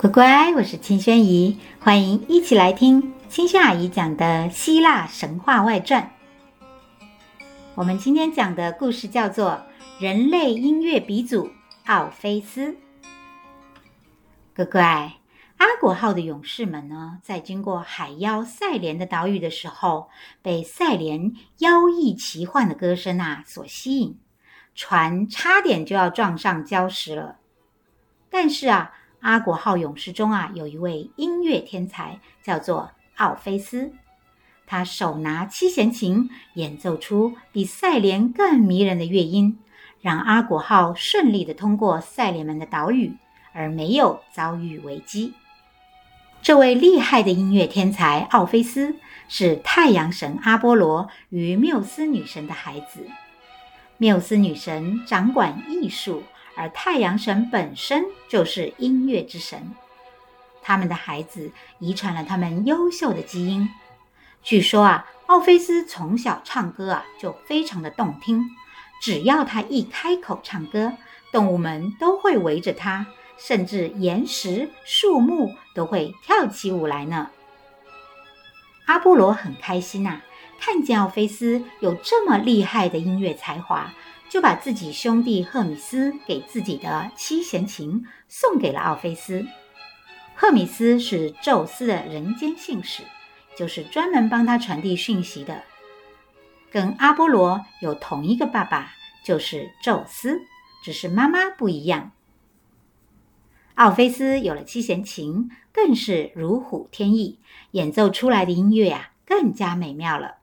乖乖，我是清轩姨，欢迎一起来听清轩阿姨讲的希腊神话外传。我们今天讲的故事叫做《人类音乐鼻祖奥菲斯》。乖乖，阿果号的勇士们呢，在经过海妖赛莲的岛屿的时候，被赛莲妖异奇幻的歌声啊所吸引，船差点就要撞上礁石了。但是啊，阿果号勇士中啊，有一位音乐天才，叫做奥菲斯。他手拿七弦琴，演奏出比赛莲更迷人的乐音，让阿果号顺利地通过赛莲们的岛屿，而没有遭遇危机。这位厉害的音乐天才奥菲斯，是太阳神阿波罗与缪斯女神的孩子。缪斯女神掌管艺术。而太阳神本身就是音乐之神，他们的孩子遗传了他们优秀的基因。据说啊，奥菲斯从小唱歌啊就非常的动听，只要他一开口唱歌，动物们都会围着他，甚至岩石、树木都会跳起舞来呢。阿波罗很开心呐、看见奥菲斯有这么厉害的音乐才华。就把自己兄弟赫米斯给自己的七弦琴送给了奥菲斯。赫米斯是宙斯的人间信使，就是专门帮他传递讯息的。跟阿波罗有同一个爸爸，就是宙斯，只是妈妈不一样。奥菲斯有了七弦琴，更是如虎添翼，演奏出来的音乐啊，更加美妙了。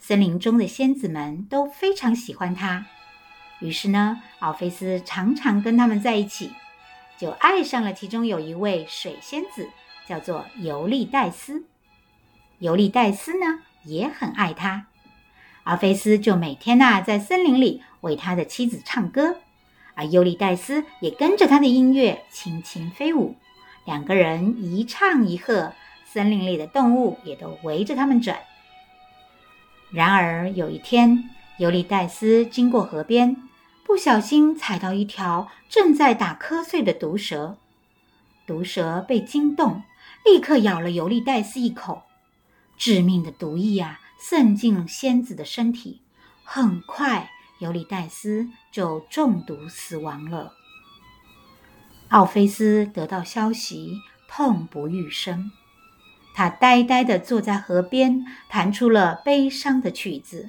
森林中的仙子们都非常喜欢他，于是呢，奥菲斯常常跟他们在一起，就爱上了其中有一位水仙子，叫做尤利戴斯。尤利戴斯呢也很爱他，奥菲斯就每天呐、在森林里为他的妻子唱歌，而尤利戴斯也跟着他的音乐轻轻飞舞，两个人一唱一和，森林里的动物也都围着他们转。然而有一天，尤利戴斯经过河边，不小心踩到一条正在打瞌睡的毒蛇。毒蛇被惊动，立刻咬了尤利戴斯一口。致命的毒液啊，渗进了仙子的身体。很快，尤利戴斯就中毒死亡了。奥菲斯得到消息，痛不欲生。他呆呆地坐在河边，弹出了悲伤的曲子。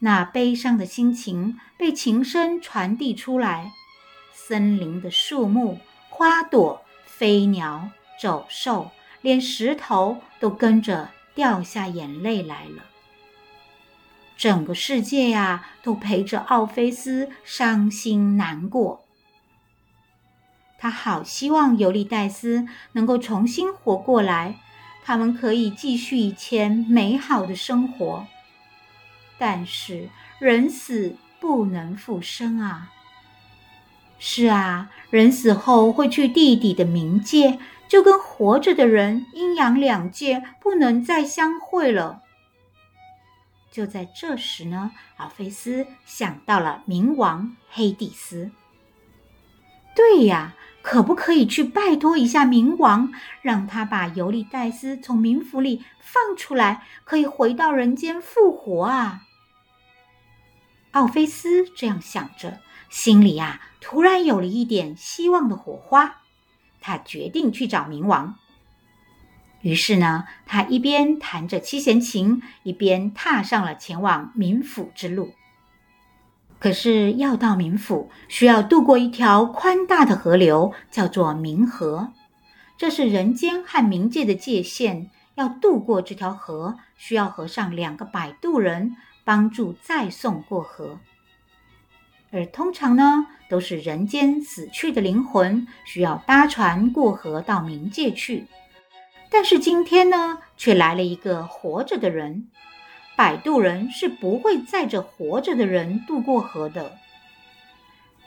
那悲伤的心情被琴声传递出来，森林的树木、花朵、飞鸟、走兽，连石头都跟着掉下眼泪来了。整个世界呀，都陪着奥菲斯伤心难过。他好希望尤利黛斯能够重新活过来。他们可以继续以前美好的生活，但是人死不能复生啊！是啊，人死后会去地底的冥界，就跟活着的人阴阳两界不能再相会了。就在这时呢，阿菲斯想到了冥王黑帝斯。对呀。可不可以去拜托一下冥王，让他把尤利黛斯从冥府里放出来，可以回到人间复活啊？奥菲斯这样想着，心里呀、啊、突然有了一点希望的火花。他决定去找冥王。于是呢，他一边弹着七弦琴，一边踏上了前往冥府之路。可是要到冥府，需要渡过一条宽大的河流，叫做冥河。这是人间和冥界的界限。要渡过这条河，需要河上两个摆渡人帮助载送过河。而通常呢，都是人间死去的灵魂需要搭船过河到冥界去。但是今天呢，却来了一个活着的人。摆渡人是不会载着活着的人渡过河的，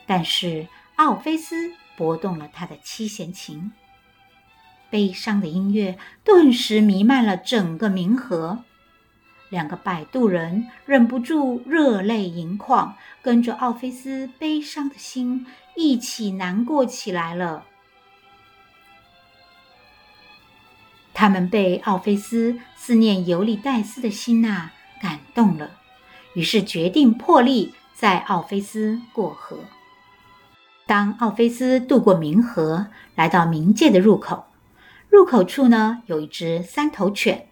但是奥菲斯拨动了他的七弦琴，悲伤的音乐顿时弥漫了整个冥河，两个摆渡人忍不住热泪盈眶，跟着奥菲斯悲伤的心一起难过起来了。他们被奥菲斯思念尤利黛斯的心呐、感动了，于是决定破例载奥菲斯过河。当奥菲斯渡过冥河，来到冥界的入口，入口处呢有一只三头犬。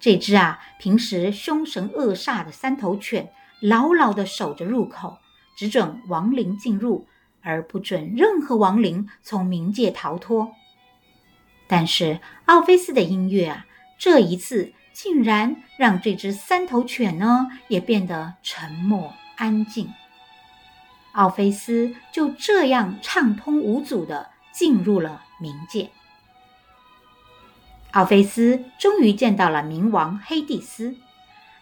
这只啊，平时凶神恶煞的三头犬，牢牢地守着入口，只准亡灵进入，而不准任何亡灵从冥界逃脱。但是奥菲斯的音乐啊，这一次竟然让这只三头犬呢，也变得沉默安静。奥菲斯就这样畅通无阻地进入了冥界。奥菲斯终于见到了冥王黑帝斯。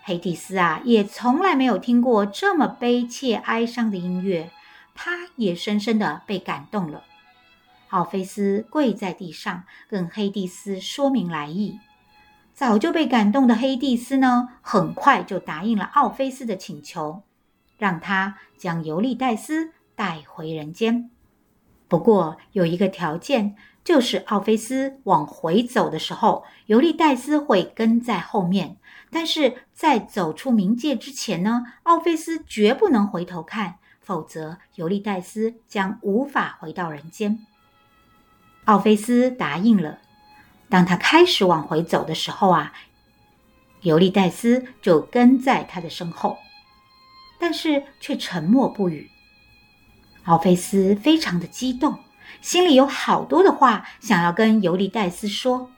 黑帝斯啊，也从来没有听过这么悲切哀伤的音乐，他也深深地被感动了。奥菲斯跪在地上，跟黑帝斯说明来意。早就被感动的黑帝斯呢，很快就答应了奥菲斯的请求。让他将尤利黛斯带回人间，不过有一个条件，就是奥菲斯往回走的时候，尤利黛斯会跟在后面。但是在走出冥界之前呢，奥菲斯绝不能回头看，否则尤利黛斯将无法回到人间。奥菲斯答应了。当他开始往回走的时候啊，尤利戴斯就跟在他的身后。但是却沉默不语。奥菲斯非常的激动，心里有好多的话想要跟尤利戴斯说。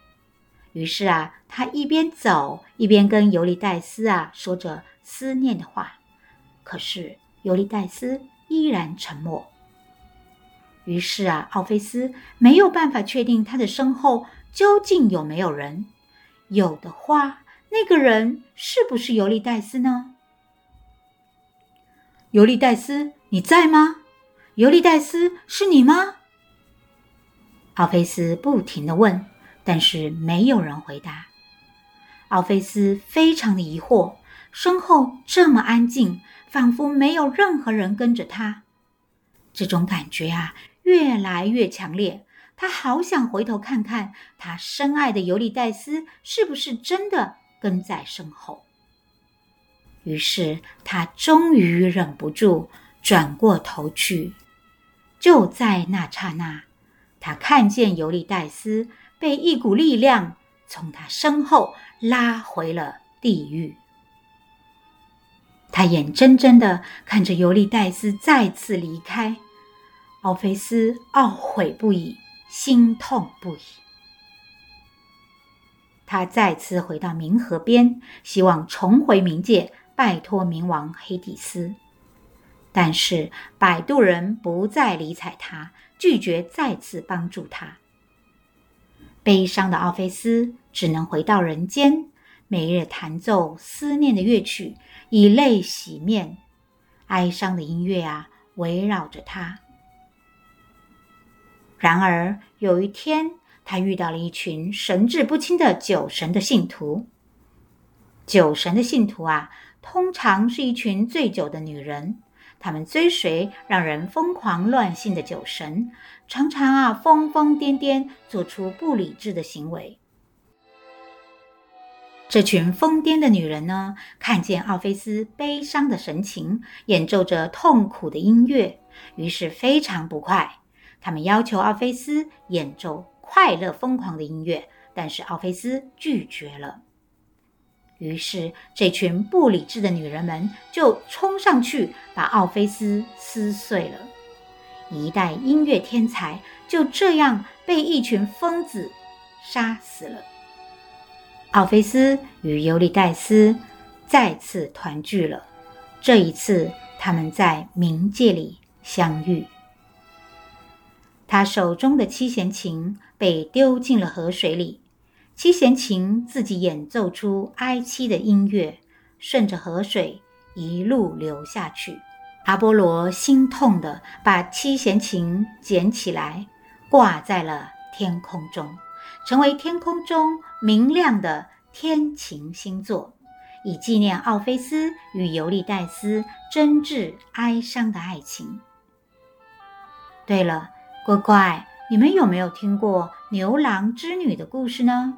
于是啊，他一边走一边跟尤利戴斯啊说着思念的话。可是尤利戴斯依然沉默。于是啊，奥菲斯没有办法确定他的身后究竟有没有人。有的话，那个人是不是尤利戴斯呢？尤利戴斯，你在吗？尤利戴斯，是你吗？奥菲斯不停的问，但是没有人回答。奥菲斯非常的疑惑，身后这么安静，仿佛没有任何人跟着他。这种感觉啊，越来越强烈。他好想回头看看，他深爱的尤利戴斯是不是真的跟在身后。于是他终于忍不住转过头去，就在那刹那，他看见尤利戴斯被一股力量从他身后拉回了地狱。他眼睁睁的看着尤利戴斯再次离开，奥菲斯懊悔不已，心痛不已。他再次回到冥河边，希望重回冥界。拜托冥王黑帝斯，但是摆渡人不再理睬他，拒绝再次帮助他。悲伤的奥菲斯只能回到人间，每日弹奏思念的乐曲，以泪洗面。哀伤的音乐啊，围绕着他。然而有一天，他遇到了一群神志不清的酒神的信徒。酒神的信徒啊。通常是一群醉酒的女人，她们追随让人疯狂乱性的酒神，常常啊疯疯癫癫，做出不理智的行为。这群疯癫的女人呢，看见奥菲斯悲伤的神情，演奏着痛苦的音乐，于是非常不快。他们要求奥菲斯演奏快乐疯狂的音乐，但是奥菲斯拒绝了。于是，这群不理智的女人们就冲上去，把奥菲斯撕碎了。一代音乐天才就这样被一群疯子杀死了。奥菲斯与尤里戴斯再次团聚了，这一次他们在冥界里相遇。他手中的七弦琴被丢进了河水里。七弦琴自己演奏出哀凄的音乐，顺着河水一路流下去。阿波罗心痛地把七弦琴捡起来，挂在了天空中，成为天空中明亮的天琴星座，以纪念奥菲斯与尤利黛丝真挚哀伤的爱情。对了，乖乖，你们有没有听过牛郎织女的故事呢？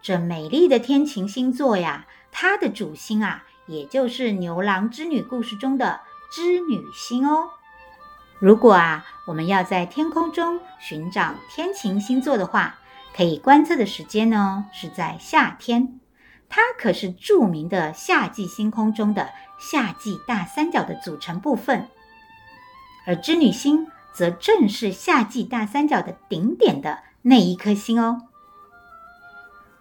这美丽的天琴星座呀，它的主星啊，也就是牛郎织女故事中的织女星哦。如果啊，我们要在天空中寻找天琴星座的话，可以观测的时间呢，是在夏天。它可是著名的夏季星空中的夏季大三角的组成部分，而织女星则正是夏季大三角的顶点的那一颗星哦。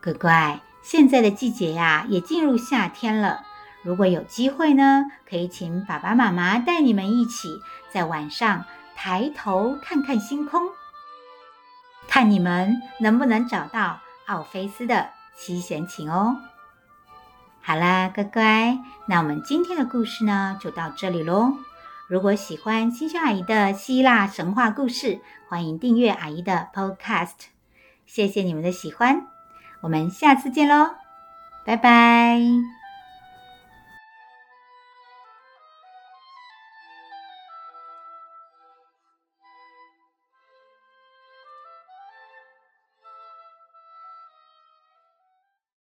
乖乖，现在的季节呀，也进入夏天了。如果有机会呢，可以请爸爸妈妈带你们一起在晚上抬头看看星空，看你们能不能找到奥菲斯的七弦琴哦。好啦，乖乖，那我们今天的故事呢，就到这里喽。如果喜欢新秀阿姨的希腊神话故事，欢迎订阅阿姨的 Podcast。谢谢你们的喜欢。我们下次见喽，拜拜。